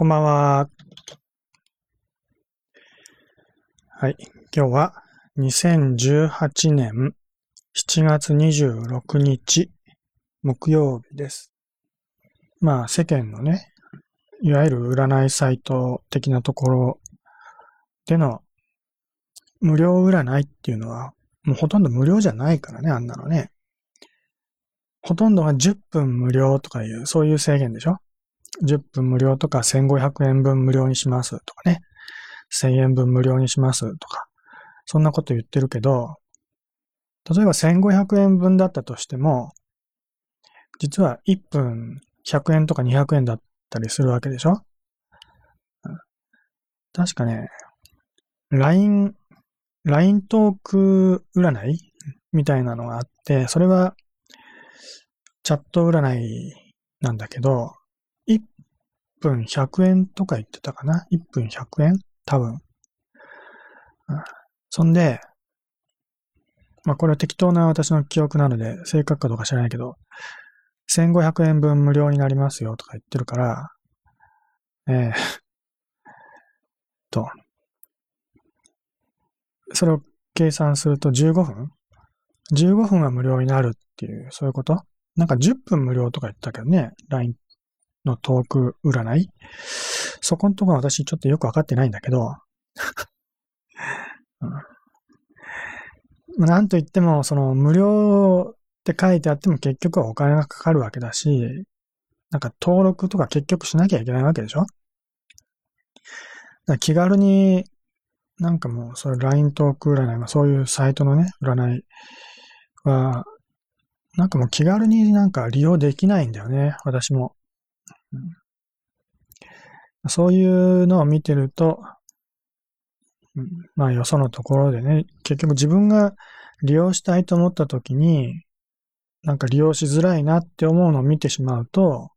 こんばんは。はい。今日は2018年7月26日木曜日です。まあ世間のね、いわゆる占いサイト的なところでの無料占いっていうのはもうほとんど無料じゃないからね、あんなのね。ほとんどが10分無料とかいう、そういう制限でしょ ?10 分無料とか1500円分無料にしますとかね。1000円分無料にしますとか。そんなこと言ってるけど、例えば1500円分だったとしても、実は1分100円とか200円だったりするわけでしょ？確かね、LINE、LINE トーク占いみたいなのがあって、それはチャット占いなんだけど、分100円とか言ってたかな ?1 分100円？多分。そんで、まあこれは適当な私の記憶なので正確かどうか知らないけど、1500円分無料になりますよとか言ってるから、えー、と、それを計算すると15分 ?15 分は無料になるっていう、そういうこと？なんか10分無料とか言ったけどね、LINE のトーク占い？そこのところは私ちょっとよくわかってないんだけど、うん、なんと言っても、その無料って書いてあっても結局はお金がかかるわけだし、なんか登録とか結局しなきゃいけないわけでしょ？だ気軽になんかもう、そういう LINE トーク占い、まあそういうサイトのね、占いは、なんかもう気軽になんか利用できないんだよね、私も。うん、そういうのを見てると、まあよそのところでね、結局自分が利用したいと思った時に、なんか利用しづらいなって思うのを見てしまうと、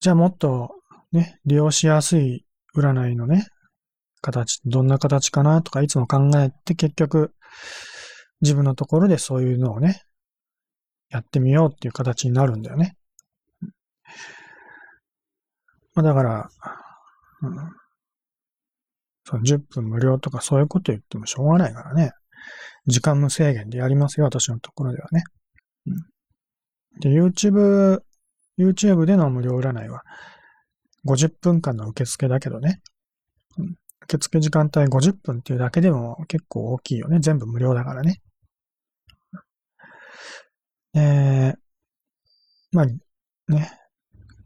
じゃあもっとね、利用しやすい占いのね、形、どんな形かなとかいつも考えて結局自分のところでそういうのをね、やってみようっていう形になるんだよね。まあ、だから、うん、その10分無料とかそういうこと言ってもしょうがないからね。時間無制限でやりますよ、私のところではね。うん、で、YouTube、YouTube での無料占いは50分間の受付だけどね。うん受付時間帯50分っていうだけでも結構大きいよね。全部無料だからね。えー、まあね。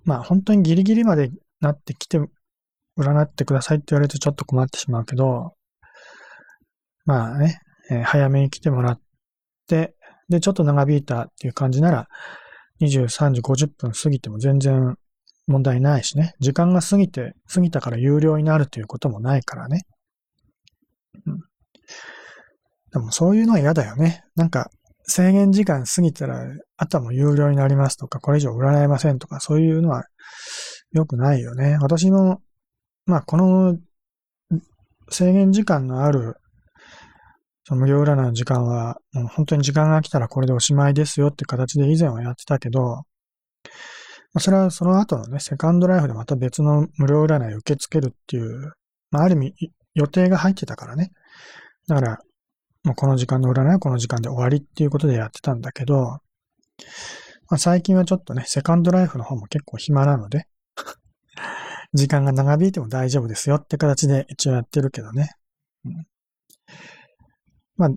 まあ本当にギリギリまでなってきて、占ってくださいって言われるとちょっと困ってしまうけど、まあね、えー、早めに来てもらって、で、ちょっと長引いたっていう感じなら、23時50分過ぎても全然問題ないしね。時間が過ぎて、過ぎたから有料になるということもないからね。うん。でもそういうのは嫌だよね。なんか、制限時間過ぎたら、あとはもう有料になりますとか、これ以上占えませんとか、そういうのは良くないよね。私の、まあ、この制限時間のある、その無料占いの時間は、もう本当に時間が来たらこれでおしまいですよって形で以前はやってたけど、それはその後のね、セカンドライフでまた別の無料占いを受け付けるっていう、まあ、ある意味予定が入ってたからね。だから、もうこの時間の占いはこの時間で終わりっていうことでやってたんだけど、まあ、最近はちょっとね、セカンドライフの方も結構暇なので、時間が長引いても大丈夫ですよって形で一応やってるけどね。うん、まあ、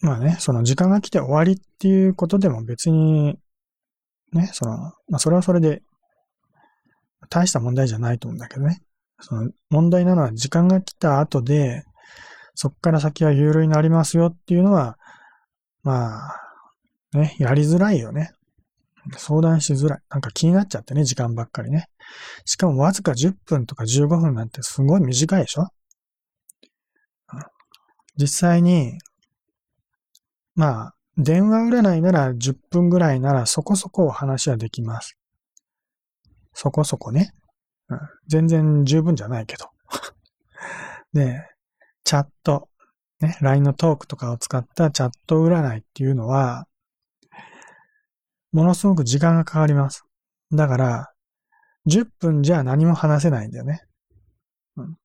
まあね、その時間が来て終わりっていうことでも別にね、その、まあ、それはそれで、大した問題じゃないと思うんだけどね。その、問題なのは時間が来た後で、そっから先は有料になりますよっていうのは、まあ、ね、やりづらいよね。相談しづらい。なんか気になっちゃってね、時間ばっかりね。しかもわずか10分とか15分なんてすごい短いでしょ？実際に、まあ、電話占いなら10分ぐらいならそこそこお話はできます。そこそこね。うん、全然十分じゃないけど。で、チャット、ね、LINE のトークとかを使ったチャット占いっていうのは、ものすごく時間がかかります。だから、10分じゃ何も話せないんだよね。うん、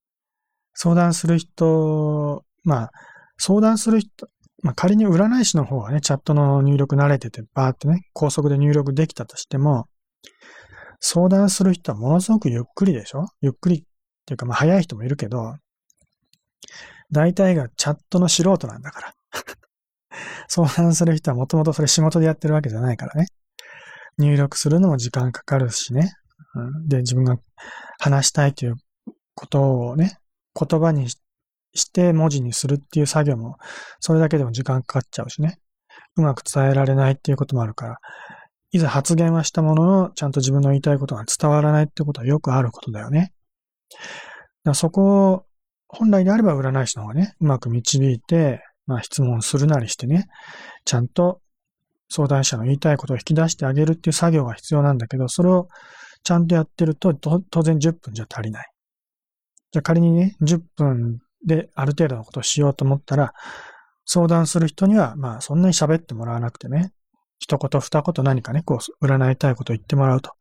相談する人、まあ、相談する人、まあ仮に占い師の方がね、チャットの入力慣れてて、バーってね、高速で入力できたとしても、相談する人はものすごくゆっくりでしょ？ゆっくりっていうか、まあ早い人もいるけど、大体がチャットの素人なんだから。相談する人はもともとそれ仕事でやってるわけじゃないからね。入力するのも時間かかるしね。うん、で、自分が話したいということをね、言葉にして文字にするっていう作業も、それだけでも時間かかっちゃうしね。うまく伝えられないっていうこともあるから、いざ発言はしたものの、ちゃんと自分の言いたいことが伝わらないってことはよくあることだよね。だそこを、本来であれば占い師の方がね、うまく導いて、まあ質問するなりしてね、ちゃんと相談者の言いたいことを引き出してあげるっていう作業が必要なんだけど、それをちゃんとやってると、当然10分じゃ足りない。じゃ仮にね、10分である程度のことをしようと思ったら、相談する人には、まあそんなに喋ってもらわなくてね、一言二言何かね、こう、占いたいことを言ってもらうと。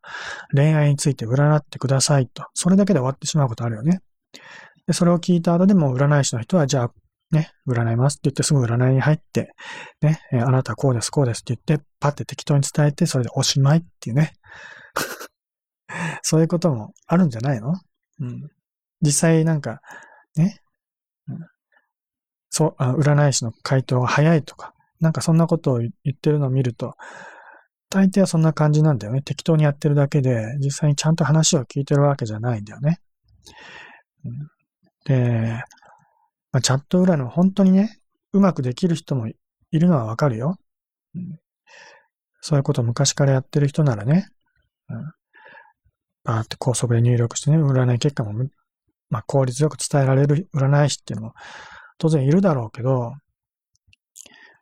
恋愛について占ってくださいと。それだけで終わってしまうことあるよね。で、それを聞いた後でも占い師の人は、じゃあ、ね、占いますって言ってすぐ占いに入って、ね、えあなたこうです、こうですって言って、パッて適当に伝えて、それでおしまいっていうね。そういうこともあるんじゃないの？うん。実際なんか、ね、うん、そうあ、占い師の回答が早いとか、なんかそんなことを言ってるのを見ると、大抵はそんな感じなんだよね。適当にやってるだけで、実際にちゃんと話を聞いてるわけじゃないんだよね。うん、で、まあ、チャット占いの本当にね、うまくできる人もいるのはわかるよ。うん、そういうことを昔からやってる人ならね、うん、バーって高速で入力してね、占い結果も、まあ、効率よく伝えられる占い師っていうのも当然いるだろうけど、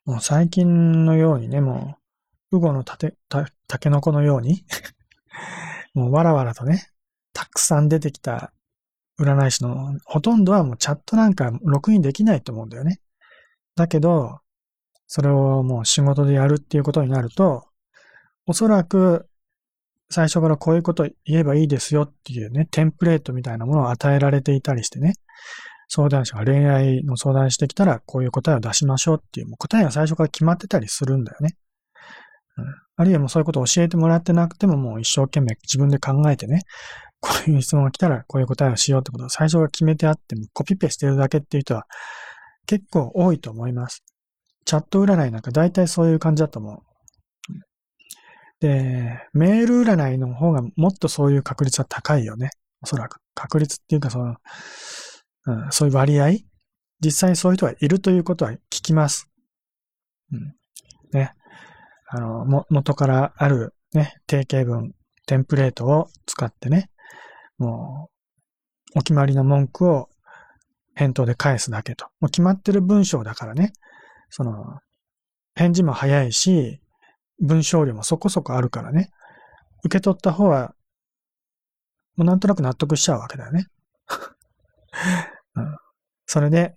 もう最近のようにね、もう、ウゴのたて、た、タケノコのように もうわらわらとね、たくさん出てきた占い師のほとんどはもうチャットなんか録音できないと思うんだよね。だけど、それをもう仕事でやるっていうことになると、おそらく最初からこういうこと言えばいいですよっていうね、テンプレートみたいなものを与えられていたりしてね、相談者が恋愛の相談してきたらこういう答えを出しましょうっていう、もう答えが最初から決まってたりするんだよね。うん、あるいはもうそういうことを教えてもらってなくてももう一生懸命自分で考えてね、こういう質問が来たらこういう答えをしようってことを最初が決めてあってもコピペしてるだけっていう人は結構多いと思います。チャット占いなんか大体そういう感じだと思う。で、メール占いの方がもっとそういう確率は高いよね。おそらく。確率っていうかその、うん、そういう割合実際そういう人がいるということは聞きます。うん。ね。あの、も、元からあるね、定型文、テンプレートを使ってね、もう、お決まりの文句を返答で返すだけと。もう決まってる文章だからね、その、返事も早いし、文章量もそこそこあるからね、受け取った方は、もうなんとなく納得しちゃうわけだよね。うん、それで、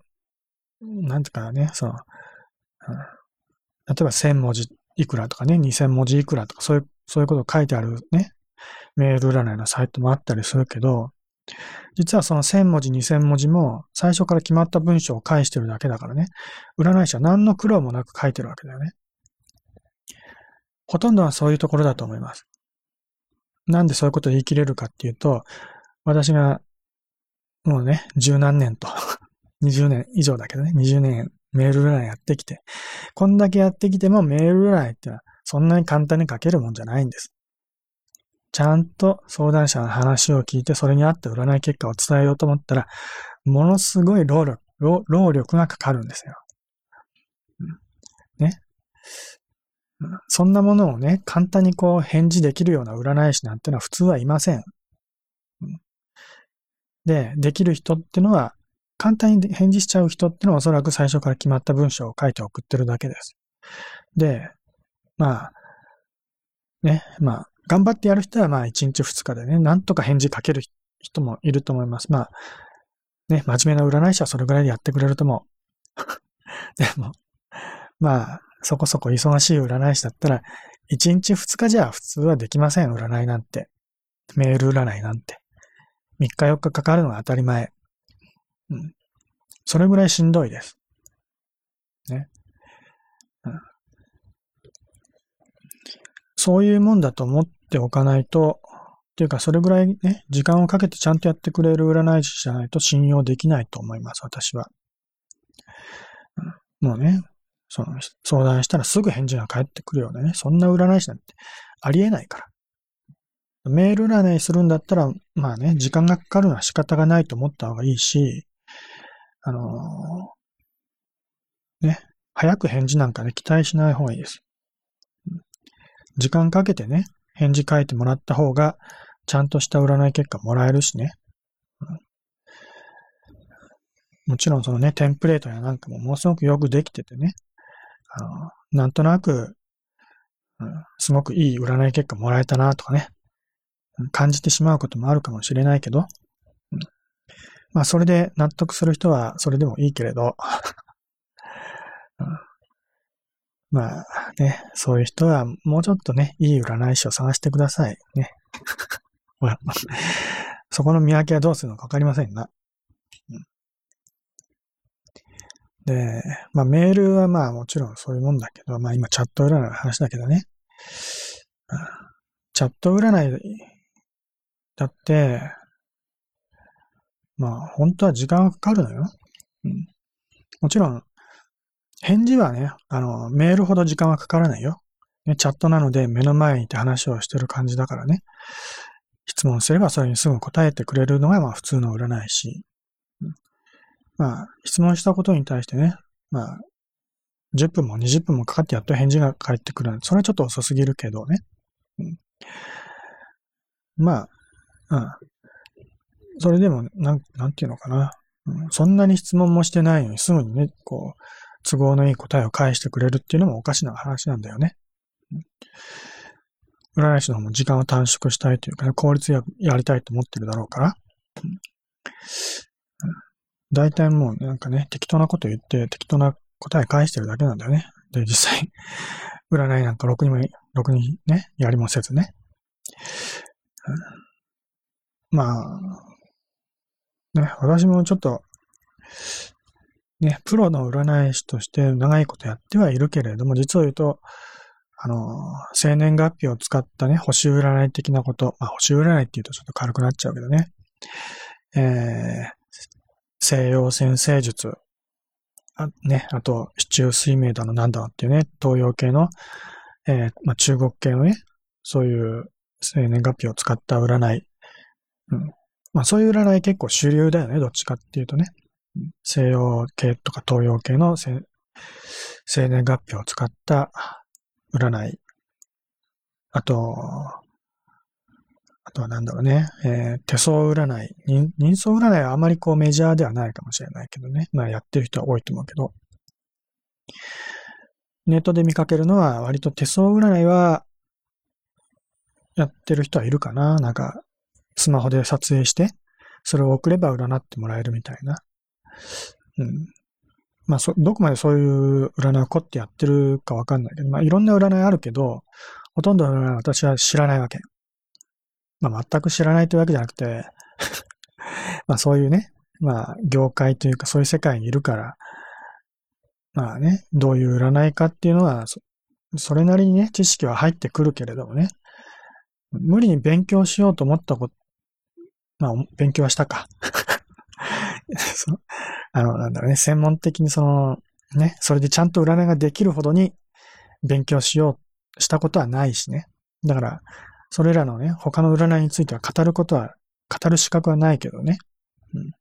なんていうかね、その、うん、例えば1000文字いくらとかね、2000文字いくらとか、そういう、そういうこと書いてあるね、メール占いのサイトもあったりするけど、実はその1000文字、2000文字も最初から決まった文章を返してるだけだからね、占い師は何の苦労もなく書いてるわけだよね。ほとんどはそういうところだと思います。なんでそういうことを言い切れるかっていうと、私がもうね、十何年と、20年以上だけどね、20年メール占いやってきて、こんだけやってきてもメール占いってのはそんなに簡単に書けるもんじゃないんです。ちゃんと相談者の話を聞いて、それに合った占い結果を伝えようと思ったら、ものすごい労力、労力がかかるんですよ。ね。そんなものをね、簡単にこう返事できるような占い師なんてのは普通はいません。で、できる人ってのは、簡単に返事しちゃう人ってのはおそらく最初から決まった文章を書いて送ってるだけです。で、まあ、ね、まあ、頑張ってやる人はまあ1日2日でね、なんとか返事書ける人もいると思います。まあ、ね、真面目な占い師はそれぐらいでやってくれると思う。でも、まあ、そこそこ忙しい占い師だったら、1日2日じゃ普通はできません、占いなんて。メール占いなんて。3日4日かかるのが当たり前。うん。それぐらいしんどいです。ね。うん、そういうもんだと思っておかないと、っていうか、それぐらいね、時間をかけてちゃんとやってくれる占い師じゃないと信用できないと思います、私は。もうね、その相談したらすぐ返事が返ってくるようなね、そんな占い師なんてありえないから。メール占いするんだったら、まあね、時間がかかるのは仕方がないと思った方がいいし、あのー、ね、早く返事なんかね、期待しない方がいいです。時間かけてね、返事書いてもらった方が、ちゃんとした占い結果もらえるしね。もちろんそのね、テンプレートやなんかもものすごくよくできててね、あの、なんとなく、うん、すごくいい占い結果もらえたなとかね、感じてしまうこともあるかもしれないけど、うん、まあそれで納得する人はそれでもいいけれど、うん、まあね、そういう人はもうちょっとね、いい占い師を探してください。ね。そこの見分けはどうするのかわかりませんが。で、まあメールはまあもちろんそういうもんだけど、まあ今チャット占いの話だけどね。チャット占いだって、まあ本当は時間がかかるのよ。うん、もちろん、返事はね、あの、メールほど時間はかからないよ。ね、チャットなので目の前にいて話をしてる感じだからね。質問すればそれにすぐ答えてくれるのがまあ普通の占い師。まあ、質問したことに対してね、まあ、10分も20分もかかってやっと返事が返ってくる。それはちょっと遅すぎるけどね。うん、まあ、うん。それでも、なん、なんていうのかな、うん。そんなに質問もしてないのにすぐにね、こう、都合のいい答えを返してくれるっていうのもおかしな話なんだよね。占い師の方も時間を短縮したいというか、ね、効率よくやりたいと思ってるだろうから。大体もうなんかね、適当なこと言って適当な答え返してるだけなんだよね。で、実際、占いなんかろくにも、ろくにね、やりもせずね。まあ、ね、私もちょっと、ね、プロの占い師として長いことやってはいるけれども、実を言うと、あの、生年月日を使ったね、星占い的なこと、まあ、星占いって言うとちょっと軽くなっちゃうけどね、えー、西洋先生術、あね、あと、市中水明だのなんだっていうね、東洋系の、えー、まあ、中国系のね、そういう生年月日を使った占い。うん。まあ、そういう占い結構主流だよね、どっちかっていうとね。西洋系とか東洋系の生年月日を使った占い。あと、あとはなんだろうね、えー、手相占い。人相占いはあまりこうメジャーではないかもしれないけどね。まあやってる人は多いと思うけど。ネットで見かけるのは割と手相占いはやってる人はいるかな。なんか、スマホで撮影して、それを送れば占ってもらえるみたいな。うん。まあ、そ、どこまでそういう占いを凝ってやってるかわかんないけど、まあ、いろんな占いあるけど、ほとんどの占いは私は知らないわけ。まあ、全く知らないというわけじゃなくて まあそういうね、まあ業界というかそういう世界にいるから、まあね、どういう占いかっていうのはそ、れなりにね、知識は入ってくるけれどもね、無理に勉強しようと思ったこと、まあ勉強はしたか あの、なんだろうね、専門的にその、ね、それでちゃんと占いができるほどに勉強しようしたことはないしね。だから、それらのね、他の占いについては語ることは、語る資格はないけどね。うん。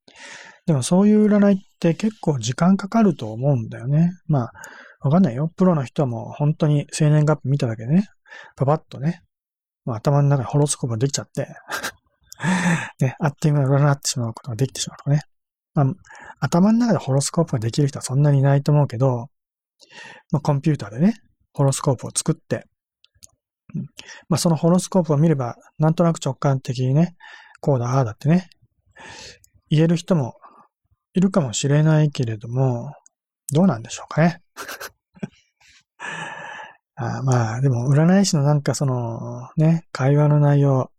でもそういう占いって結構時間かかると思うんだよね。まあ、わかんないよ。プロの人はもう本当に生年月日見ただけでね、パパッとね、まあ、頭の中にホロスコープができちゃって ね、あっという間に占ってしまうことができてしまうとね。まあ、頭の中でホロスコープができる人はそんなにいないと思うけど、まあ、コンピューターでね、ホロスコープを作って、まあ、そのホロスコープを見れば、なんとなく直感的にね、こうだ、ああだってね、言える人もいるかもしれないけれども、どうなんでしょうかね。あまあ、でも、占い師のなんかその、ね、会話の内容、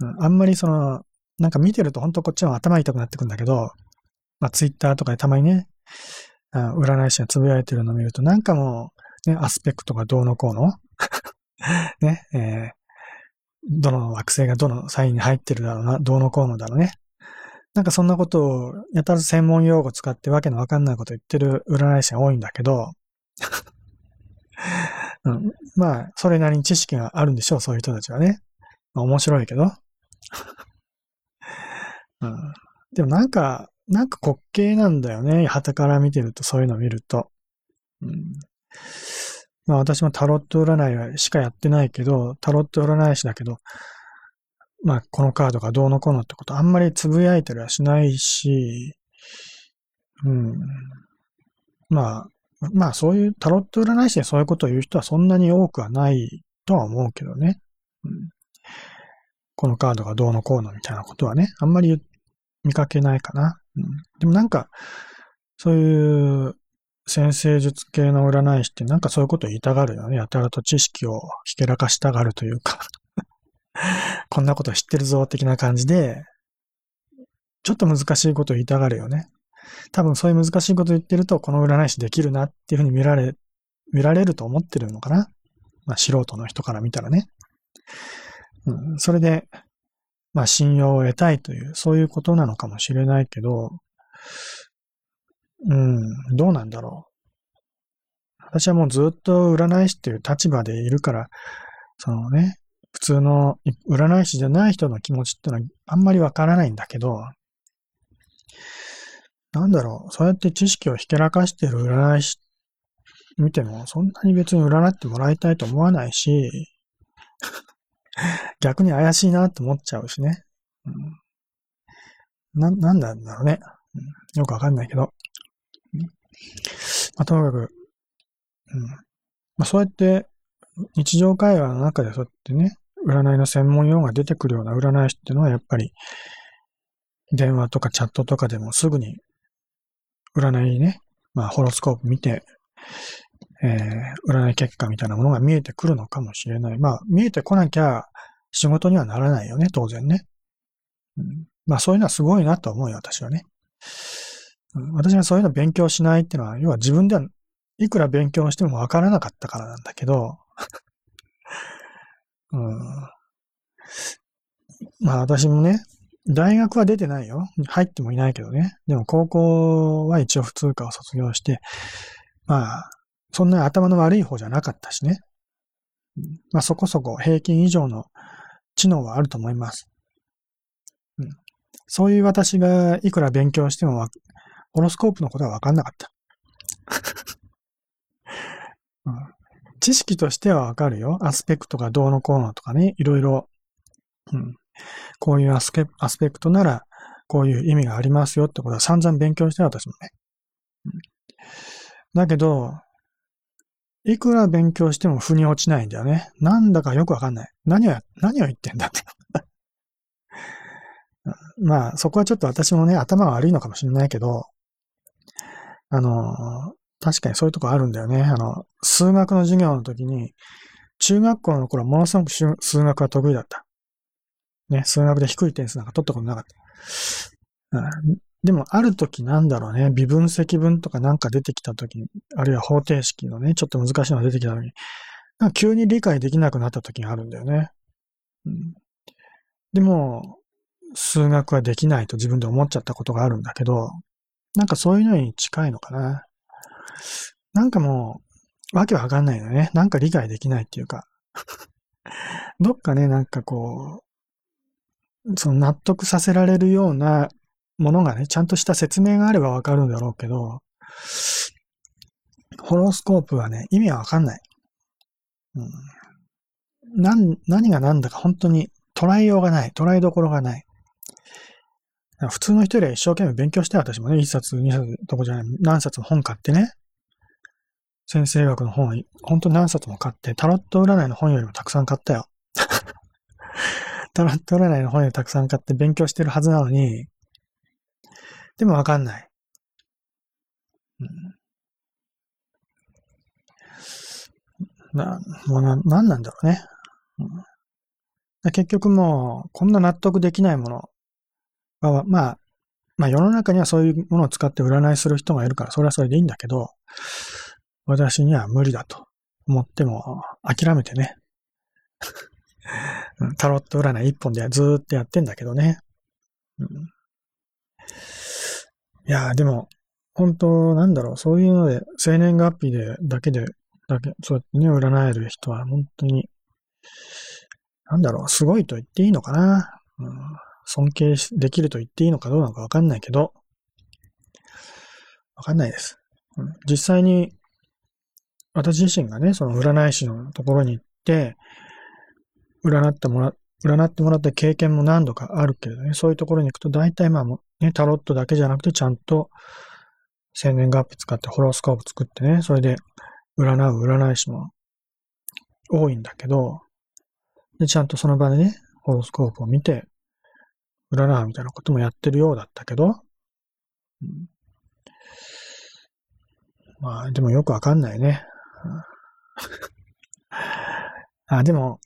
うん、あんまりその、なんか見てると本当こっちの頭痛くなってくんだけど、まあツイッターとかでたまにね、あ占い師がつぶやいてるのを見ると、なんかもう、ね、アスペクトがどうのこうの？ね、えー、どの惑星がどのサインに入ってるだろうな、どうのこうのだろうね？なんかそんなことを、やたら専門用語使ってわけのわかんないこと言ってる占い師が多いんだけど、うん、まあ、それなりに知識があるんでしょう、そういう人たちはね。まあ、面白いけど。うん、でもなんか、なんか滑稽なんだよね。旗から見てると、そういうのを見ると。うん、まあ私もタロット占いはしかやってないけど、タロット占い師だけど、まあこのカードがどうのこうのってことあんまりつぶやいたりはしないし、うん。まあ、まあそういうタロット占い師でそういうことを言う人はそんなに多くはないとは思うけどね。うん、このカードがどうのこうのみたいなことはね、あんまり言っ見かけないかな。うん、でもなんか、そういう先生術系の占い師ってなんかそういうこと言いたがるよね。やたらと知識をひけらかしたがるというか こんなこと知ってるぞ的な感じで、ちょっと難しいこと言いたがるよね。多分そういう難しいこと言ってると、この占い師できるなっていうふうに見られ、見られると思ってるのかな。まあ素人の人から見たらね。うん、それで、まあ信用を得たいという、そういうことなのかもしれないけど、うん、どうなんだろう。私はもうずっと占い師っていう立場でいるから、そのね、普通の占い師じゃない人の気持ちってのはあんまりわからないんだけど、なんだろう、そうやって知識をひけらかしてる占い師見ても、そんなに別に占ってもらいたいと思わないし、逆に怪しいなって思っちゃうしね。うん、な、なんだろうね、うん。よくわかんないけど。まあ、ともかく、うん。まあ、そうやって日常会話の中でそうやってね、占いの専門用語が出てくるような占い師っていうのはやっぱり電話とかチャットとかでもすぐに占いね、まあホロスコープ見て、えー、占い結果みたいなものが見えてくるのかもしれない。まあ見えてこなきゃ仕事にはならないよね、当然ね。うん、まあそういうのはすごいなと思うよ、私はね。うん私がそういうの勉強しないっていうのは、要は自分ではいくら勉強してもわからなかったからなんだけど、うん、まあ私もね、大学は出てないよ。入ってもいないけどね。でも高校は一応普通科を卒業して、まあ、そんな頭の悪い方じゃなかったしね。まあそこそこ平均以上の知能はあると思います。うん、そういう私がいくら勉強してもホロスコープのことは分かんなかった。うん、知識としては分かるよ。アスペクトがどうのこうのとかね、いろいろ、うん、こういうアスペアスペクトなら、こういう意味がありますよってことは散々勉強して私もね。うん、だけど、いくら勉強しても腑に落ちないんだよね。なんだかよくわかんない。何を、何を言ってんだって。まあ、そこはちょっと私もね、頭が悪いのかもしれないけど、あの、確かにそういうとこあるんだよね。あの、数学の授業の時に、中学校の頃はものすごく数学が得意だった。ね、数学で低い点数なんか取ったことなかった。うん、でも、ある時なんだろうね、微分積分とかなんか出てきた時に、あるいは方程式のね、ちょっと難しいのが出てきた時に、なんか急に理解できなくなった時があるんだよね。うん、でも、数学はできないと自分で思っちゃったことがあるんだけど、なんかそういうのに近いのかな。なんかもう、わけわかんないよね。なんか理解できないっていうか。どっかね、なんかこう、その納得させられるようなものがね、ちゃんとした説明があればわかるんだろうけど、ホロスコープはね、意味はわかんない。うん、なん、何が何だか本当に捉えようがない。捉えどころがない。普通の人よりは一生懸命勉強して私もね、一冊、二冊とこじゃない、何冊も本買ってね、先生学の本、本当に何冊も買って、タロット占いの本よりもたくさん買ったよ。タロット占いの本よりたくさん買って勉強してるはずなのに、でもわかんない。うん、な、もうな、なんなんだろうね。うん、結局もう、こんな納得できないものは、まあ、まあ世の中にはそういうものを使って占いする人がいるから、それはそれでいいんだけど、私には無理だと思っても、諦めてね、タロット占い一本でずーっとやってんだけどね。うん、いやでも、本当なんだろう、そういうので、生年月日で、だけで、だけ、そうやってね、占える人は本当に、なんだろう、すごいと言っていいのかな。うん、尊敬できると言っていいのかどうなのかわかんないけど、わかんないです。うん、実際に、私自身がね、その占い師のところに行って、占ってもらっ、占ってもらった経験も何度かあるけどね、そういうところに行くと大体まあね、タロットだけじゃなくてちゃんと生年月日使ってホロスコープ作ってね、それで占う占い師も多いんだけど、で、ちゃんとその場でね、ホロスコープを見て、占うみたいなこともやってるようだったけど、うん、まあ、でもよくわかんないね。あ、でも、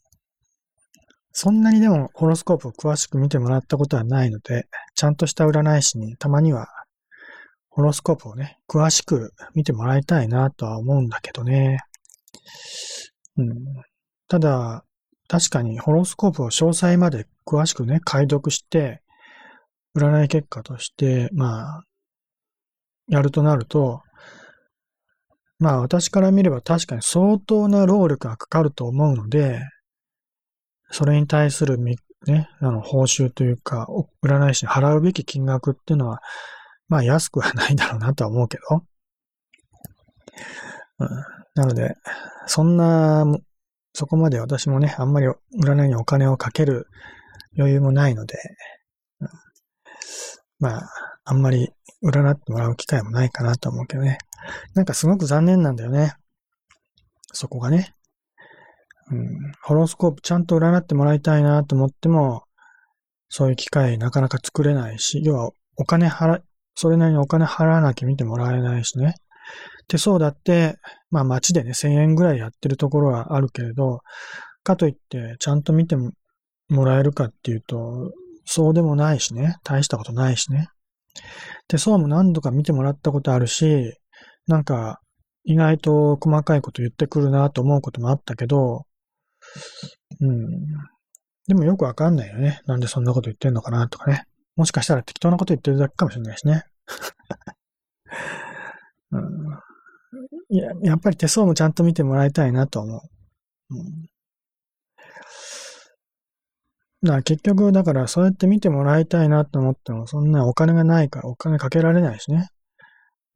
そんなにでもホロスコープを詳しく見てもらったことはないので、ちゃんとした占い師にたまにはホロスコープをね、詳しく見てもらいたいなとは思うんだけどね。うん、ただ、確かにホロスコープを詳細まで詳しくね、解読して、占い結果として、まあ、やるとなると、まあ私から見れば確かに相当な労力がかかると思うので、それに対するね、あの、報酬というか、占い師に払うべき金額っていうのは、まあ安くはないだろうなとは思うけど。うん、なので、そんな、そこまで私もね、あんまり占いにお金をかける余裕もないので、うん、まあ、あんまり占ってもらう機会もないかなと思うけどね。なんかすごく残念なんだよね。そこがね。うん、ホロスコープちゃんと占ってもらいたいなと思っても、そういう機会なかなか作れないし、要はお金払、それなりにお金払わなきゃ見てもらえないしね。手相だって、まあ街でね、1000円ぐらいやってるところはあるけれど、かといってちゃんと見てもらえるかっていうと、そうでもないしね。大したことないしね。手相も何度か見てもらったことあるし、なんか意外と細かいこと言ってくるなと思うこともあったけど、うん。でもよくわかんないよね。なんでそんなこと言ってんのかなとかね。もしかしたら適当なこと言ってるだけかもしれないしね。うん、や、やっぱり手相もちゃんと見てもらいたいなと思う。うん、だ結局、だからそうやって見てもらいたいなと思っても、そんなお金がないからお金かけられないしね。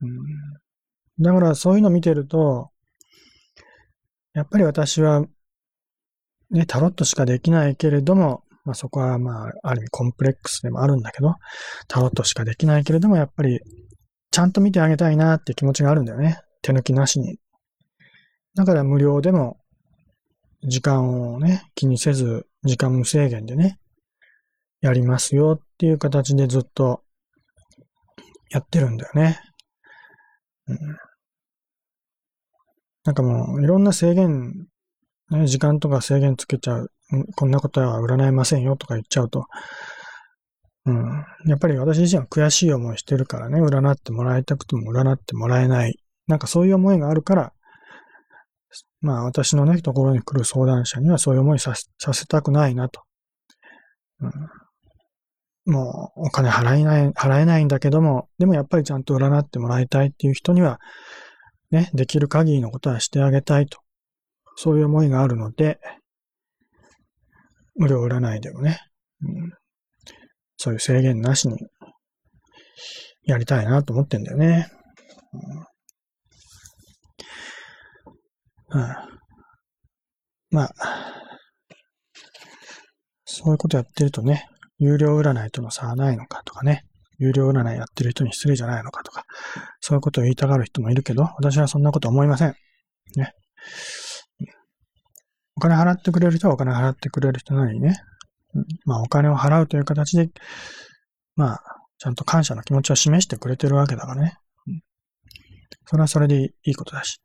うん、だからそういうの見てると、やっぱり私は、ね、タロットしかできないけれども、まあそこはまあ、ある意味コンプレックスでもあるんだけど、タロットしかできないけれども、やっぱり、ちゃんと見てあげたいなって気持ちがあるんだよね。手抜きなしに。だから無料でも、時間をね、気にせず、時間無制限でね、やりますよっていう形でずっとやってるんだよね。うん、なんかもう、いろんな制限、ね、時間とか制限つけちゃうこんなことは占えませんよとか言っちゃうと、うん。やっぱり私自身は悔しい思いしてるからね、占ってもらいたくても占ってもらえない。なんかそういう思いがあるから、まあ私のね、ところに来る相談者にはそういう思いさせたくないなと。うん、もうお金払えない、払えないんだけども、でもやっぱりちゃんと占ってもらいたいっていう人には、ね、できる限りのことはしてあげたいと。そういう思いがあるので、無料占いでもね、うん、そういう制限なしにやりたいなと思ってんだよね。うん、うん、まあ、そういうことやってるとね、有料占いとの差はないのかとかね、有料占いやってる人に失礼じゃないのかとか、そういうことを言いたがる人もいるけど、私はそんなこと思いません。ね。お金払ってくれる人はお金払ってくれる人なのにね、まあお金を払うという形で、まあ、ちゃんと感謝の気持ちを示してくれてるわけだからね。それはそれでいいことだし。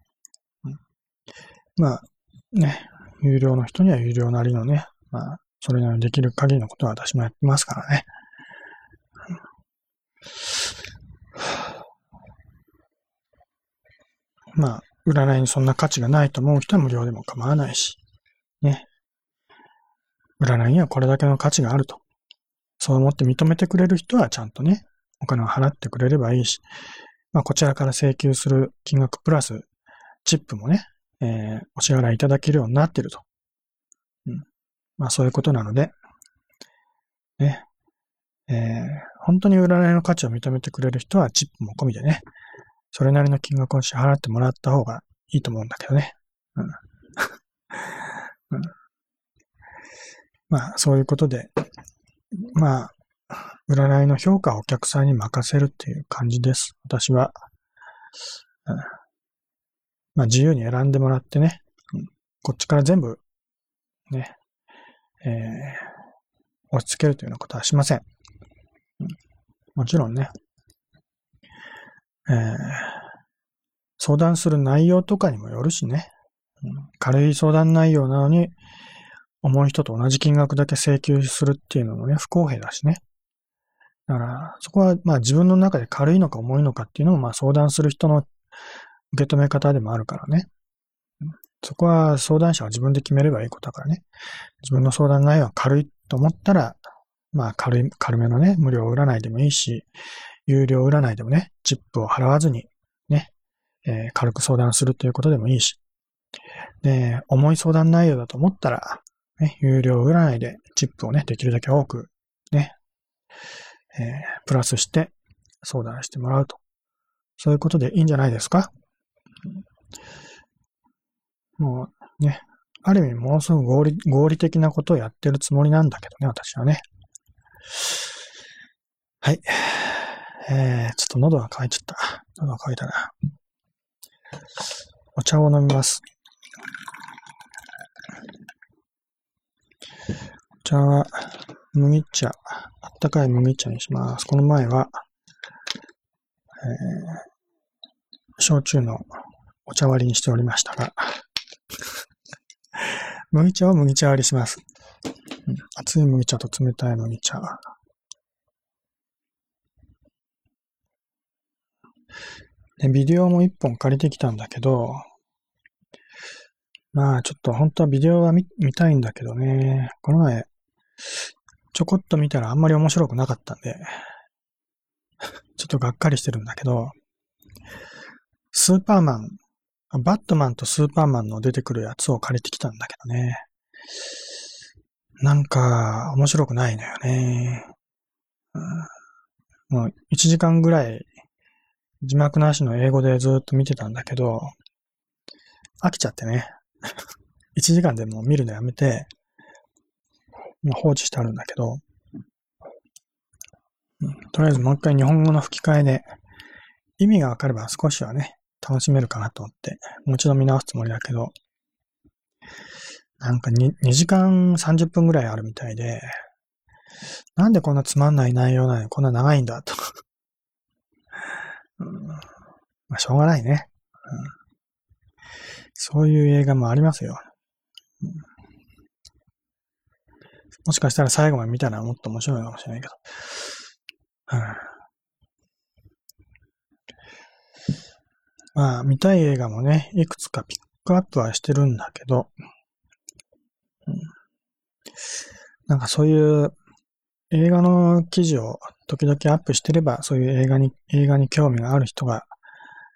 まあ、ね、有料の人には有料なりのね、まあ、それなりにできる限りのことは私もやってますからね。まあ、占いにそんな価値がないと思う人は無料でも構わないし、ね。占いにはこれだけの価値があると。そう思って認めてくれる人はちゃんとね、お金を払ってくれればいいし、まあ、こちらから請求する金額プラス、チップもね、えー、お支払いいただけるようになってると。うん。まあ、そういうことなので、ね、えー、本当に占いの価値を認めてくれる人はチップも込みでね、それなりの金額を支払ってもらった方がいいと思うんだけどね。うん。うん、まあ、そういうことで、まあ、占いの評価をお客さんに任せるっていう感じです。私は。うん、まあ、自由に選んでもらってね、うん、こっちから全部、ね、えー、押し付けるというようなことはしません。うん、もちろんね、えー、相談する内容とかにもよるしね、軽い相談内容なのに、重い人と同じ金額だけ請求するっていうのもね、不公平だしね。だから、そこはまあ自分の中で軽いのか重いのかっていうのもまあ相談する人の受け止め方でもあるからね。そこは相談者は自分で決めればいいことだからね。自分の相談内容は軽いと思ったら、まあ軽い、軽めのね、無料占いでもいいし、有料占いでもね、チップを払わずに、ね、えー、軽く相談するということでもいいし。で、重い相談内容だと思ったら、ね、有料占いでチップをね、できるだけ多く、ね、えー、プラスして相談してもらうと。そういうことでいいんじゃないですか？もうね、ある意味ものすごく合理合理的なことをやってるつもりなんだけどね、私はね。はい。えー、ちょっと喉が渇いちゃった。喉が渇いたな。お茶を飲みます。茶は麦茶、あったかい麦茶にします。この前は、えー、焼酎のお茶割りにしておりましたが、麦茶を麦茶割りします。うん、熱い麦茶と冷たい麦茶。で、ビデオも一本借りてきたんだけど、まあちょっと本当はビデオは見たいんだけどね、この前ちょこっと見たらあんまり面白くなかったんで、ちょっとがっかりしてるんだけど、スーパーマン、バットマンとスーパーマンの出てくるやつを借りてきたんだけどね。なんか、面白くないのよね。もう、1時間ぐらい、字幕なしの英語でずっと見てたんだけど、飽きちゃってね。1時間でもう見るのやめて、放置してあるんだけど、うん、とりあえずもう一回日本語の吹き替えで、意味がわかれば少しはね、楽しめるかなと思って、もう一度見直すつもりだけど、なんか 2, 2時間30分ぐらいあるみたいで、なんでこんなつまんない内容なの？にこんな長いんだと。うん、まあ、しょうがないね、うん。そういう映画もありますよ。もしかしたら最後まで見たらもっと面白いかもしれないけど。うん、まあ、見たい映画もね、いくつかピックアップはしてるんだけど、うん、なんかそういう映画の記事を時々アップしてれば、そういう映画に、映画に興味がある人が、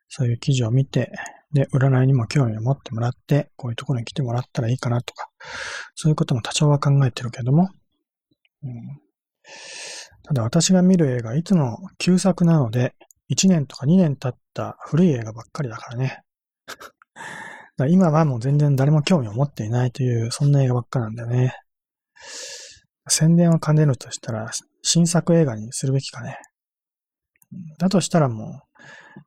そういう記事を見て、で、占いにも興味を持ってもらって、こういうところに来てもらったらいいかなとか、そういうことも多少は考えてるけども、うん、ただ私が見る映画、いつも旧作なので、1年とか2年経った古い映画ばっかりだからね。だ今はもう全然誰も興味を持っていないという、そんな映画ばっかなんだよね。宣伝を兼ねるとしたら、新作映画にするべきかね。だとしたらもう、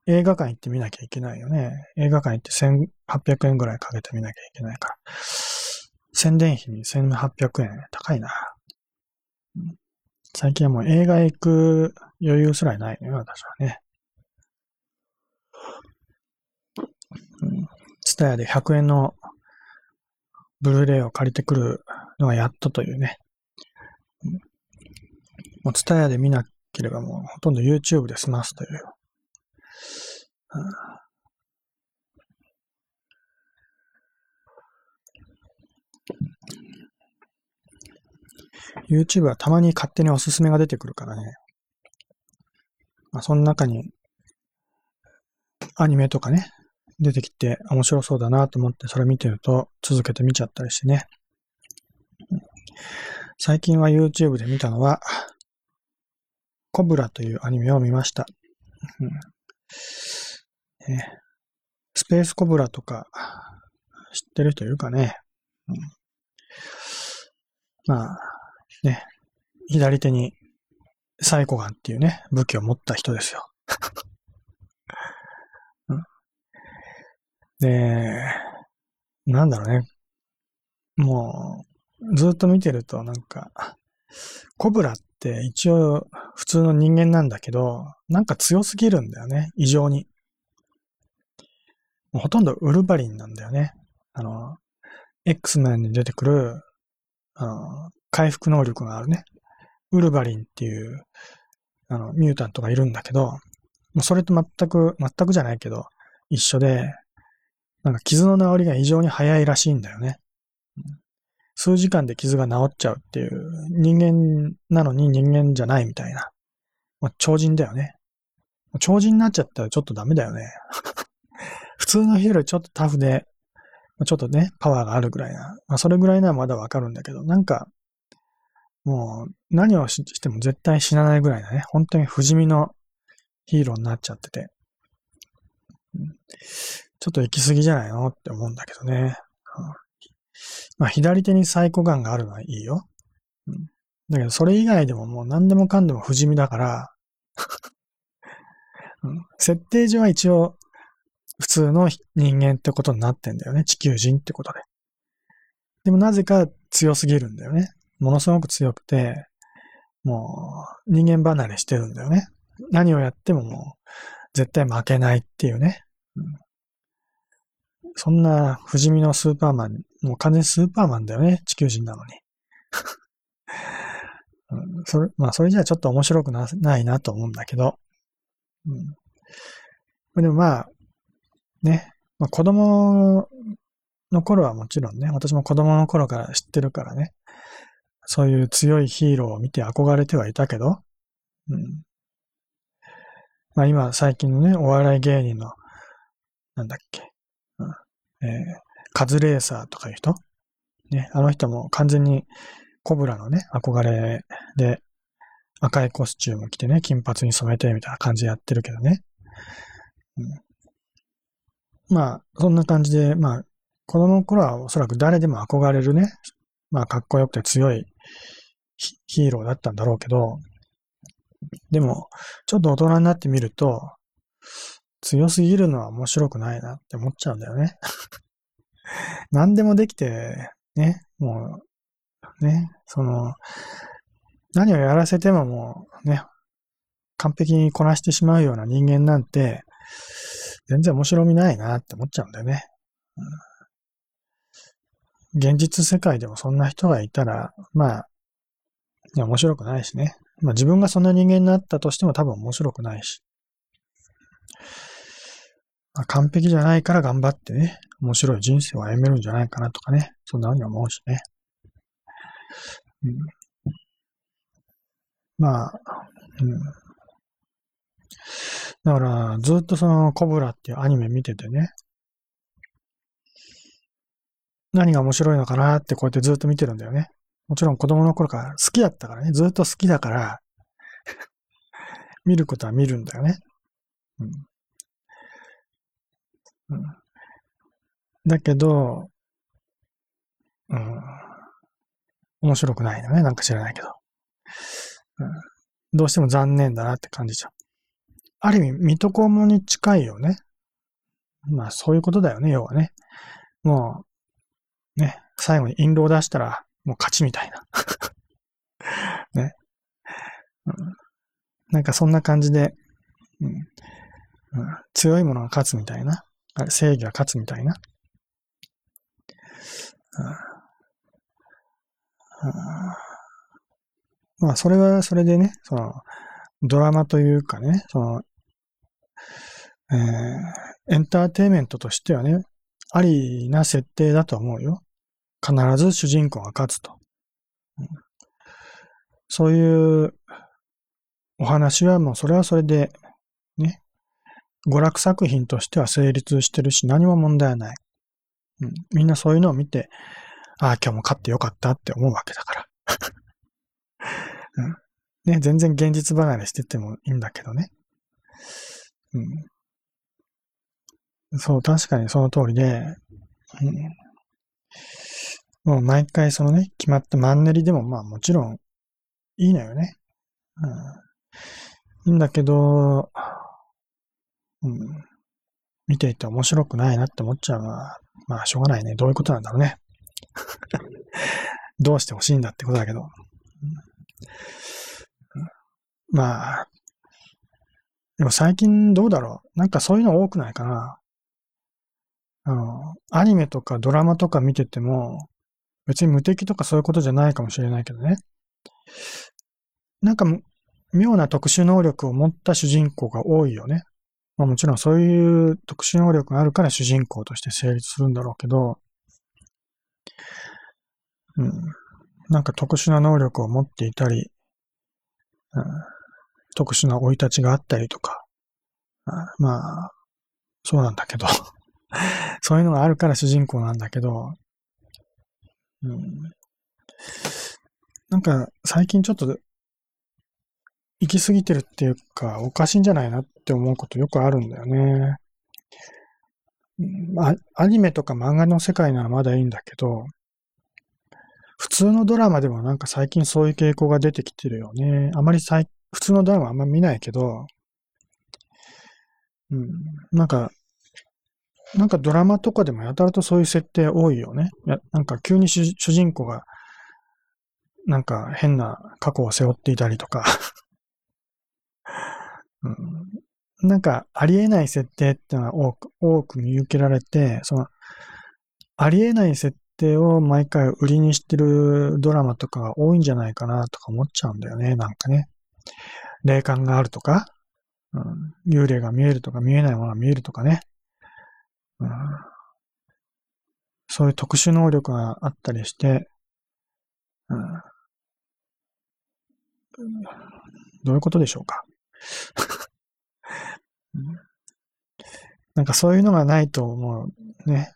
映画館行って見なきゃいけないよね。映画館行って1800円ぐらいかけて見なきゃいけないから。宣伝費に1800円。高いな。最近はもう映画行く余裕すらないのよ、私はね。ツタヤで100円のブルーレイを借りてくるのがやっとというね、もう、ツタヤで見なければもう、ほとんど YouTube で済ますという。YouTube はたまに勝手におすすめが出てくるからね。まあ、その中に、アニメとかね、出てきて面白そうだなと思ってそれ見てると続けて見ちゃったりしてね。最近は YouTube で見たのは、コブラというアニメを見ました。うんえスペースコブラとか知ってる人いるかね、うん、まあ、ね、左手にサイコガンっていうね、武器を持った人ですよ。うんで、なんだろうね。もう、ずっと見てるとなんか、コブラって一応普通の人間なんだけど、なんか強すぎるんだよね。異常に。ほとんどウルヴァリンなんだよね。あの、X メンに出てくる、あの、回復能力があるね。ウルヴァリンっていう、あの、ミュータントがいるんだけど、もうそれと全く、全くじゃないけど、一緒で、なんか傷の治りが異常に早いらしいんだよね。数時間で傷が治っちゃうっていう、人間なのに人間じゃないみたいな。まあ、超人だよね。超人になっちゃったらちょっとダメだよね。普通の人よりちょっとタフで、ちょっとね、パワーがあるぐらいな。まあ、それぐらいならまだわかるんだけど、なんか、もう、何をしても絶対死なないぐらいだね。本当に不死身のヒーローになっちゃってて。ちょっと行き過ぎじゃないの？って思うんだけどね。まあ、左手にサイコガンがあるのはいいよ。うん、だけど、それ以外でももう何でもかんでも不死身だから うん、設定上は一応、普通の人間ってことになってんだよね。地球人ってことで。でもなぜか強すぎるんだよね。ものすごく強くて、もう人間離れしてるんだよね。何をやってももう絶対負けないっていうね。そんな不死身のスーパーマン、もう完全スーパーマンだよね。地球人なのに。うん、それ、まあ、それじゃちょっと面白くなないなと思うんだけど。うん、でもまあ、ね、まあ、子供の頃はもちろんね、私も子供の頃から知ってるからね、そういう強いヒーローを見て憧れてはいたけど、うん。まあ今最近のね、お笑い芸人の、なんだっけ、えー、カズレーサーとかいう人？ね、あの人も完全にコブラのね、憧れで赤いコスチューム着てね、金髪に染めてみたいな感じでやってるけどね。うん、まあ、そんな感じで、まあ、子供の頃はおそらく誰でも憧れるね、まあ、かっこよくて強いヒーローだったんだろうけど、でも、ちょっと大人になってみると、強すぎるのは面白くないなって思っちゃうんだよね。何でもできて、ね、もう、ね、その、何をやらせてももう、ね、完璧にこなしてしまうような人間なんて、全然面白みないなって思っちゃうんだよね。うん、現実世界でもそんな人がいたら、まあ、面白くないしね。まあ自分がそんな人間になったとしても多分面白くないし。まあ、完璧じゃないから頑張ってね、面白い人生を歩めるんじゃないかなとかね、そんなふうに思うしね。うん、まあ、うん。だから、ずっとそのコブラっていうアニメ見ててね、何が面白いのかなってこうやってずっと見てるんだよね。もちろん子供の頃から好きだったからね、ずっと好きだから 見ることは見るんだよね。うん。うん、だけど、うん、面白くないのね、なんか知らないけど。うん、どうしても残念だなって感じちゃう。ある意味、水戸黄門に近いよね。まあ、そういうことだよね、要はね。もう、ね、最後に印籠を出したら、もう勝ちみたいな。ね、うん。なんかそんな感じで、うん、うん、強いものが勝つみたいな。正義が勝つみたいな。うんまあ、それはそれでね、その、ドラマというかね、その、えー、エンターテイメントとしてはね、ありな設定だと思うよ。必ず主人公が勝つと。うん、そういうお話はもうそれはそれで、ね、娯楽作品としては成立してるし何も問題はない。うん、みんなそういうのを見て、ああ、今日も勝ってよかったって思うわけだから。うん、ね、全然現実離れしててもいいんだけどね。うん、そう、確かにその通りで、うん、もう毎回そのね、決まったマンネリでもまあもちろんいいのよね。うん、いいんだけど、うん、見ていて面白くないなって思っちゃうのは、まあしょうがないね。どういうことなんだろうね。どうしてほしいんだってことだけど。まあ、でも最近どうだろうなんかそういうの多くないかなあの、アニメとかドラマとか見てても、別に無敵とかそういうことじゃないかもしれないけどね。なんか、妙な特殊能力を持った主人公が多いよね。まあもちろんそういう特殊能力があるから主人公として成立するんだろうけど、うん。なんか特殊な能力を持っていたり、うん、特殊な生い立ちがあったりとか、まあ、そうなんだけど。そういうのがあるから主人公なんだけど、うん、なんか最近ちょっと行き過ぎてるっていうか、おかしいんじゃないなって思うことよくあるんだよね。まあ、アニメとか漫画の世界ならまだいいんだけど、普通のドラマでもなんか最近そういう傾向が出てきてるよね。あまり最、普通のドラマあんま見ないけど、うん、なんか、なんかドラマとかでもやたらとそういう設定多いよね。やなんか急に主人公が、なんか変な過去を背負っていたりとかうん、なんかありえない設定ってのは多く、多く見受けられて、その、ありえない設定を毎回売りにしてるドラマとかが多いんじゃないかなとか思っちゃうんだよね、なんかね。霊感があるとか、うん、幽霊が見えるとか見えないものが見えるとかね。うん、そういう特殊能力があったりして、うん、どういうことでしょうか。なんかそういうのがないともうね、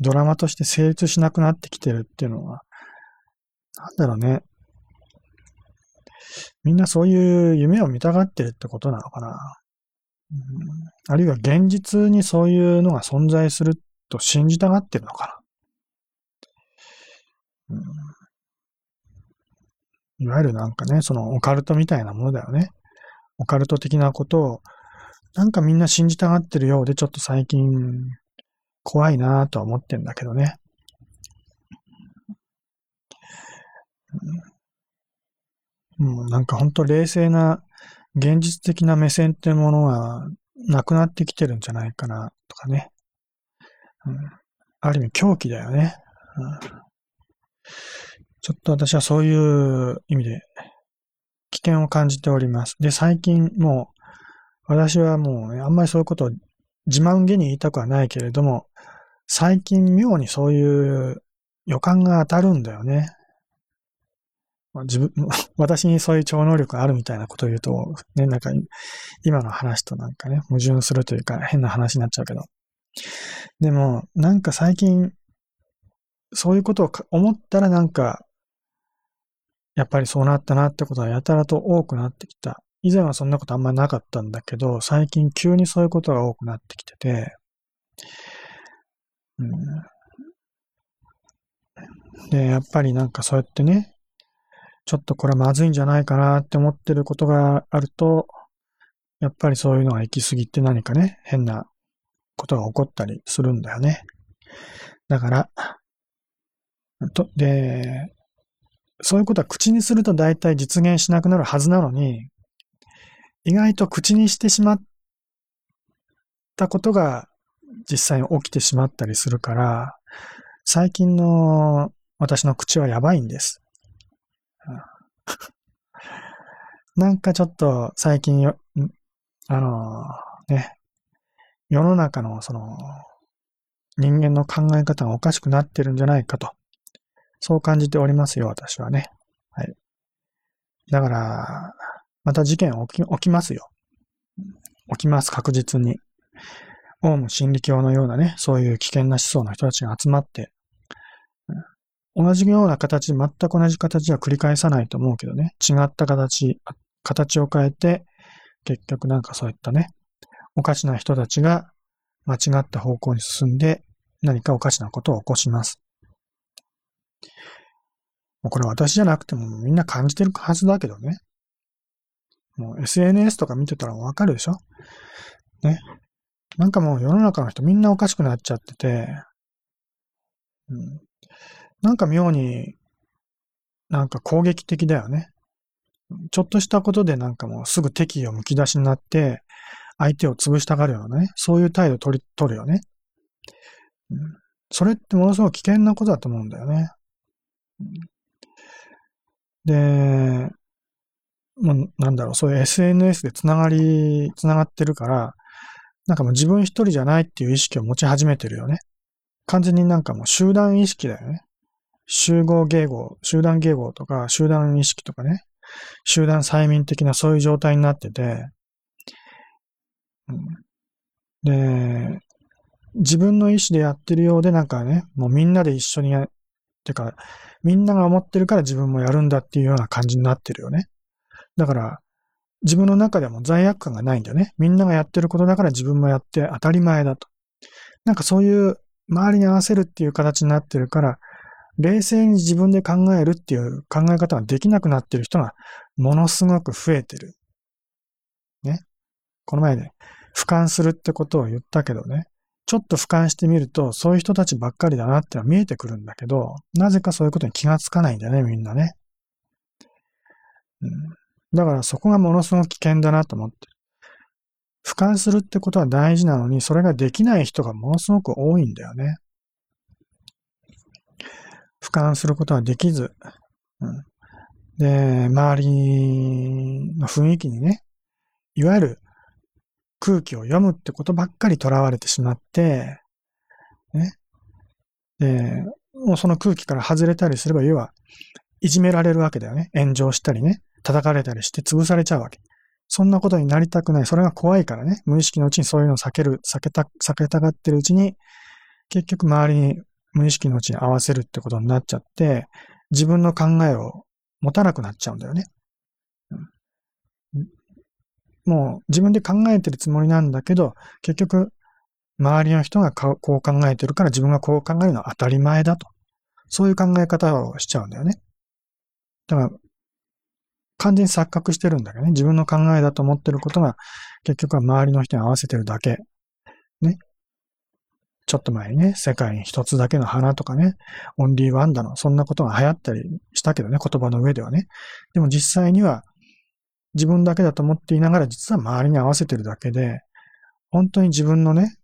ドラマとして成立しなくなってきてるっていうのは、なんだろうね。みんなそういう夢を見たがってるってことなのかな。うん、あるいは現実にそういうのが存在すると信じたがってるのかな。いわゆるなんかね、そのオカルトみたいなものだよね。オカルト的なことを、なんかみんな信じたがってるようで、ちょっと最近怖いなぁとは思ってんだけどね。もうなんか本当冷静な現実的な目線ってものがなくなってきてるんじゃないかなとかね。うん、ある意味狂気だよね、うん。ちょっと私はそういう意味で険を感じております。で、最近もう私はもう、あんまりそういうことを自慢げに言いたくはないけれども、最近妙にそういう予感が当たるんだよね。自分、私にそういう超能力があるみたいなことを言うと、ね、なんか今の話となんかね、矛盾するというか変な話になっちゃうけど。でも、なんか最近、そういうことを思ったらなんか、やっぱりそうなったなってことはやたらと多くなってきた。以前はそんなことあんまりなかったんだけど、最近急にそういうことが多くなってきてて、うん、で、やっぱりなんかそうやってね、ちょっとこれまずいんじゃないかなって思ってることがあると、やっぱりそういうのが行き過ぎて何かね、変なことが起こったりするんだよね。だから、と、で、そういうことは口にすると大体実現しなくなるはずなのに、意外と口にしてしまったことが実際に起きてしまったりするから、最近の私の口はやばいんです。なんかちょっと最近よ、あのね、世の中のその人間の考え方がおかしくなってるんじゃないかと、そう感じておりますよ、私はね。はい。だから、また事件起き起きますよ。起きます、確実に。オウム真理教のようなね、そういう危険な思想の人たちが集まって、同じような形、全く同じ形は繰り返さないと思うけどね、違った形、形を変えて、結局なんかそういったね、おかしな人たちが間違った方向に進んで何かおかしなことを起こします。もうこれ私じゃなくてもみんな感じてるはずだけどね。もう SNS とか見てたらわかるでしょ？ね。なんかもう世の中の人みんなおかしくなっちゃってて、うん、なんか妙になんか攻撃的だよね。ちょっとしたことでなんかもうすぐ敵意をむき出しになって、相手を潰したがるようなね、そういう態度取り、取るよね。うん、それってものすごく危険なことだと思うんだよね。で、もうなんだろう、そういう SNS でつながり、つながってるから、なんかもう自分一人じゃないっていう意識を持ち始めてるよね。完全になんかもう集団意識だよね。集合迎合、集団迎合とか集団意識とかね。集団催眠的なそういう状態になってて、うん、で、自分の意思でやってるようでなんかね、もうみんなで一緒にや、てか、みんなが思ってるから自分もやるんだっていうような感じになってるよね。だから、自分の中でも罪悪感がないんだよね。みんながやってることだから自分もやって当たり前だと。なんかそういう周りに合わせるっていう形になってるから、冷静に自分で考えるっていう考え方ができなくなってる人がものすごく増えてる。ね。この前ね、俯瞰するってことを言ったけどね、ちょっと俯瞰してみると、そういう人たちばっかりだなってのは見えてくるんだけど、なぜかそういうことに気がつかないんだよね、みんなね。うん、だからそこがものすごく危険だなと思ってる。俯瞰するってことは大事なのに、それができない人がものすごく多いんだよね。俯瞰することはできず、うん、で、周りの雰囲気にね、いわゆる空気を読むってことばっかり囚われてしまって、ね。で、もうその空気から外れたりすれば、要は、いじめられるわけだよね。炎上したりね。叩かれたりして潰されちゃうわけ。そんなことになりたくない。それが怖いからね。無意識のうちにそういうのを避ける、避けた、避けたがってるうちに、結局周りに無意識のうちに合わせるってことになっちゃって、自分の考えを持たなくなっちゃうんだよね。もう自分で考えてるつもりなんだけど、結局、周りの人がこう考えてるから自分がこう考えるのは当たり前だと。そういう考え方をしちゃうんだよね。だから、完全に錯覚してるんだけどね。自分の考えだと思ってることが、結局は周りの人に合わせてるだけ。ね。ちょっと前にね、世界に一つだけの花とかね、オンリーワンダの、そんなことが流行ったりしたけどね、言葉の上ではね。でも実際には、自分だけだと思っていながら、実は周りに合わせてるだけで、本当に自分のね、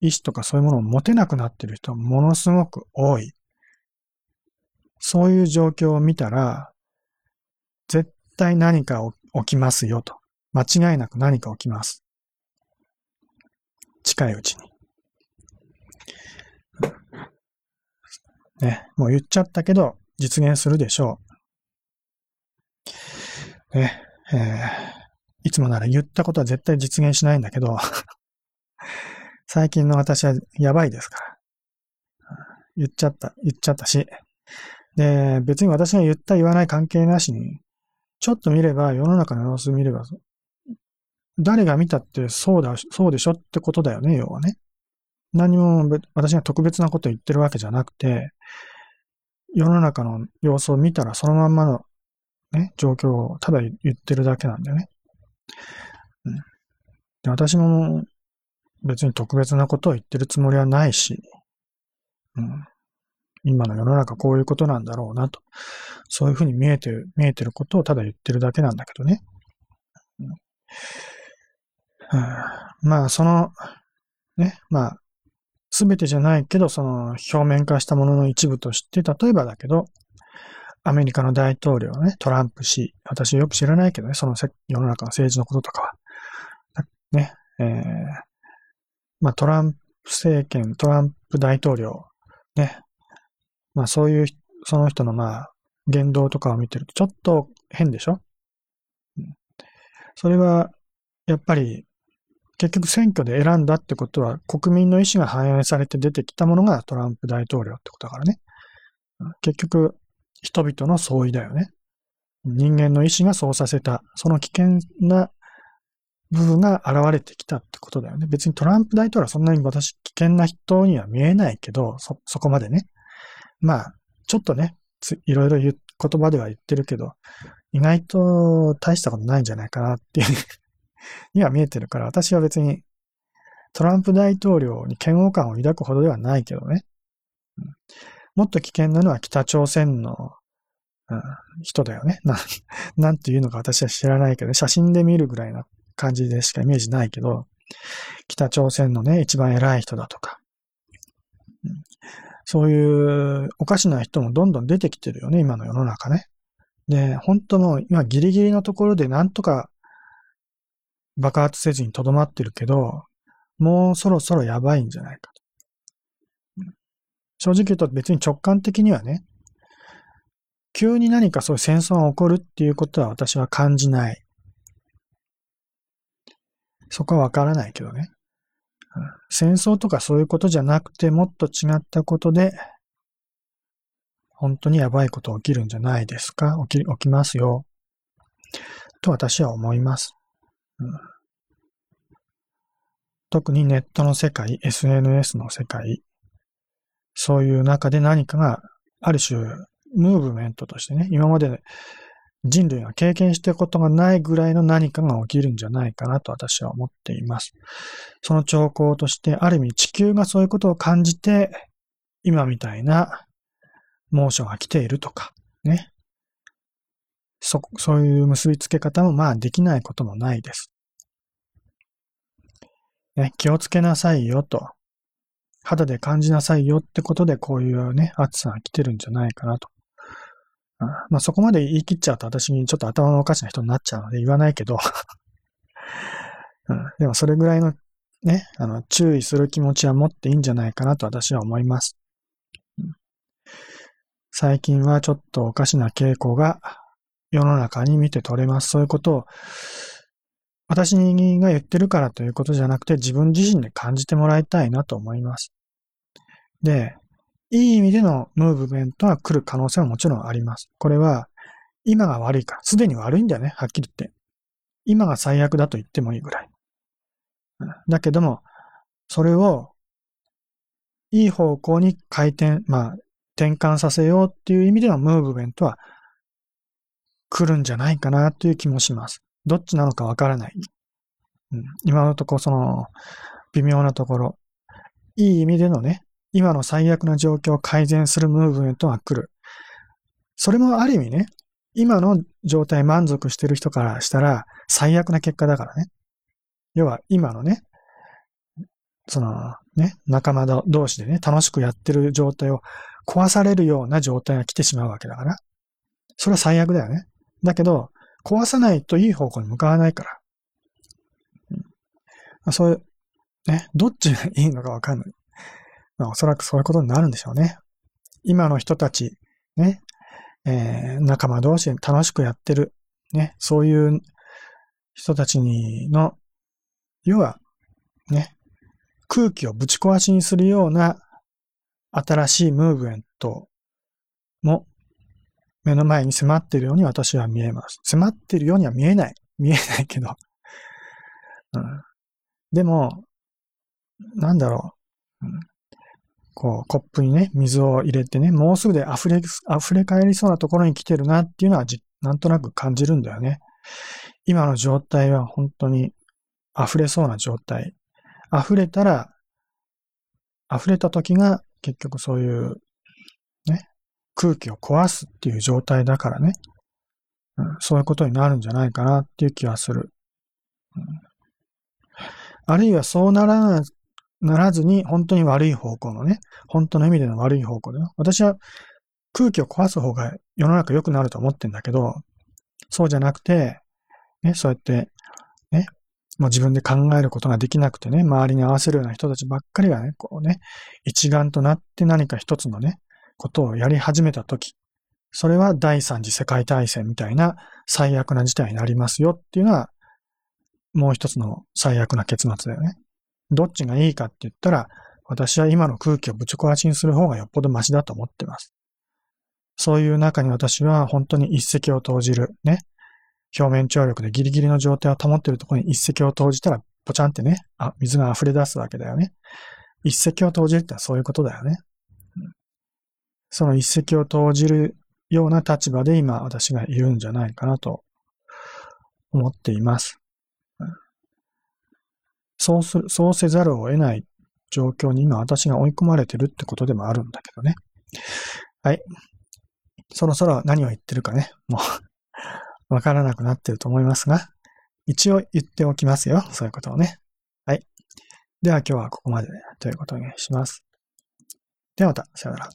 意志とかそういうものを持てなくなってる人ものすごく多い。そういう状況を見たら、絶対何か起きますよと。間違いなく何か起きます。近いうちに。ね、もう言っちゃったけど、実現するでしょう。ね、えー、いつもなら言ったことは絶対実現しないんだけど、最近の私はやばいですから。言っちゃった、言っちゃったし。で、別に私が言った言わない関係なしに、ちょっと見れば、世の中の様子見れば、誰が見たってそうだ、そうでしょってことだよね、要はね。何も私が特別なこと言ってるわけじゃなくて、世の中の様子を見たらそのまんまのね、状況をただ言ってるだけなんだよね。うん、で私も別に特別なことを言ってるつもりはないし、うん、今の世の中こういうことなんだろうなと。そういうふうに見えてる、見えてることをただ言ってるだけなんだけどね。うんまあ、その、ね、まあ、すべてじゃないけど、その表面化したものの一部として、例えばだけど、アメリカの大統領ね、トランプ氏、私よく知らないけどね、その世の中の政治のこととかは。ね、えー、まあトランプ政権、トランプ大統領、ね、まあそういう、その人のまあ言動とかを見てるとちょっと変でしょ、うん、それは、やっぱり結局選挙で選んだってことは国民の意思が反映されて出てきたものがトランプ大統領ってことだからね。結局、人々の相違だよね。人間の意志がそうさせた、その危険な部分が現れてきたってことだよね。別にトランプ大統領はそんなに私危険な人には見えないけど、そ、そこまでね。まあ、ちょっとね、いろいろ言言葉では言ってるけど、意外と大したことないんじゃないかなっていうには見えてるから、私は別にトランプ大統領に嫌悪感を抱くほどではないけどね。もっと危険なのは北朝鮮の、うん、人だよね。な、なんていうのか私は知らないけど、写真で見るぐらいな感じでしかイメージないけど、北朝鮮のね、一番偉い人だとか、うん、そういうおかしな人もどんどん出てきてるよね、今の世の中ね。で、本当もう今ギリギリのところでなんとか爆発せずに留まってるけど、もうそろそろやばいんじゃないか。正直言うと別に直感的にはね、急に何かそういう戦争が起こるっていうことは私は感じない。そこはわからないけどね。戦争とかそういうことじゃなくて、もっと違ったことで、本当にやばいこと起きるんじゃないですか？起き、起きますよ。と私は思います。うん、特にネットの世界、SNS の世界、そういう中で何かが、ある種、ムーブメントとしてね、今まで人類が経験したことがないぐらいの何かが起きるんじゃないかなと私は思っています。その兆候として、ある意味地球がそういうことを感じて、今みたいな猛暑が来ているとか、ね。そ、そういう結びつけ方もまあできないこともないです。ね、気をつけなさいよと。肌で感じなさいよってことでこういうね、暑さが来てるんじゃないかなと。まあそこまで言い切っちゃうと私にちょっと頭のおかしな人になっちゃうので言わないけどうん、でもそれぐらいのね、あの、注意する気持ちは持っていいんじゃないかなと私は思います。うん、最近はちょっとおかしな傾向が世の中に見て取れます。そういうことを私が言ってるからということじゃなくて自分自身で感じてもらいたいなと思います。で、いい意味でのムーブメントが来る可能性はもちろんあります。これは、今が悪いから、すでに悪いんだよね、はっきり言って。今が最悪だと言ってもいいぐらい。だけども、それを、いい方向に回転、まあ、転換させようっていう意味でのムーブメントは来るんじゃないかなという気もします。どっちなのかわからない。うん、今のとこ、その、微妙なところ、いい意味でのね、今の最悪な状況を改善するムーブメントが来る。それもある意味ね、今の状態満足してる人からしたら最悪な結果だからね。要は今のね、そのね、仲間同士でね、楽しくやってる状態を壊されるような状態が来てしまうわけだから。それは最悪だよね。だけど、壊さないといい方向に向かわないから。うん、そういう、ね、どっちがいいのかわかんない。まあ、おそらくそういうことになるんでしょうね。今の人たち、ね、えー、仲間同士で楽しくやってる、ね、そういう人たちにの、要は、ね、空気をぶち壊しにするような新しいムーブメントも目の前に迫っているように私は見えます。迫っているようには見えない。見えないけど。うん、でも、なんだろう、うん。こう、コップにね、水を入れてね、もうすぐで溢れ、溢れ返りそうなところに来てるなっていうのはじなんとなく感じるんだよね。今の状態は本当に溢れそうな状態。溢れたら、溢れた時が結局そういう、空気を壊すっていう状態だからね、うん、そういうことになるんじゃないかなっていう気はする。うん、あるいはそうならなならずに、本当に悪い方向のね、本当の意味での悪い方向で私は空気を壊す方が世の中良くなると思ってんだけど、そうじゃなくて、ね、そうやって、ね、もう自分で考えることができなくてね、周りに合わせるような人たちばっかりがね、こうね、一丸となって何か一つのね、ことをやり始めたとき、それは第三次世界大戦みたいな最悪な事態になりますよっていうのは、もう一つの最悪な結末だよね。どっちがいいかって言ったら、私は今の空気をぶち壊しにする方がよっぽどマシだと思ってます。そういう中に私は本当に一石を投じる、ね。表面張力でギリギリの状態を保っているところに一石を投じたら、ポチャンってね、あ、水が溢れ出すわけだよね。一石を投じるってのはそういうことだよね。その一石を投じるような立場で今私がいるんじゃないかなと思っています。そうする、そうせざるを得ない状況に今私が追い込まれてるってことでもあるんだけどね。はい。そろそろ何を言ってるかね、もう わからなくなってると思いますが、一応言っておきますよ。そういうことをね。はい。では今日はここまでということにします。ではまた、さよなら。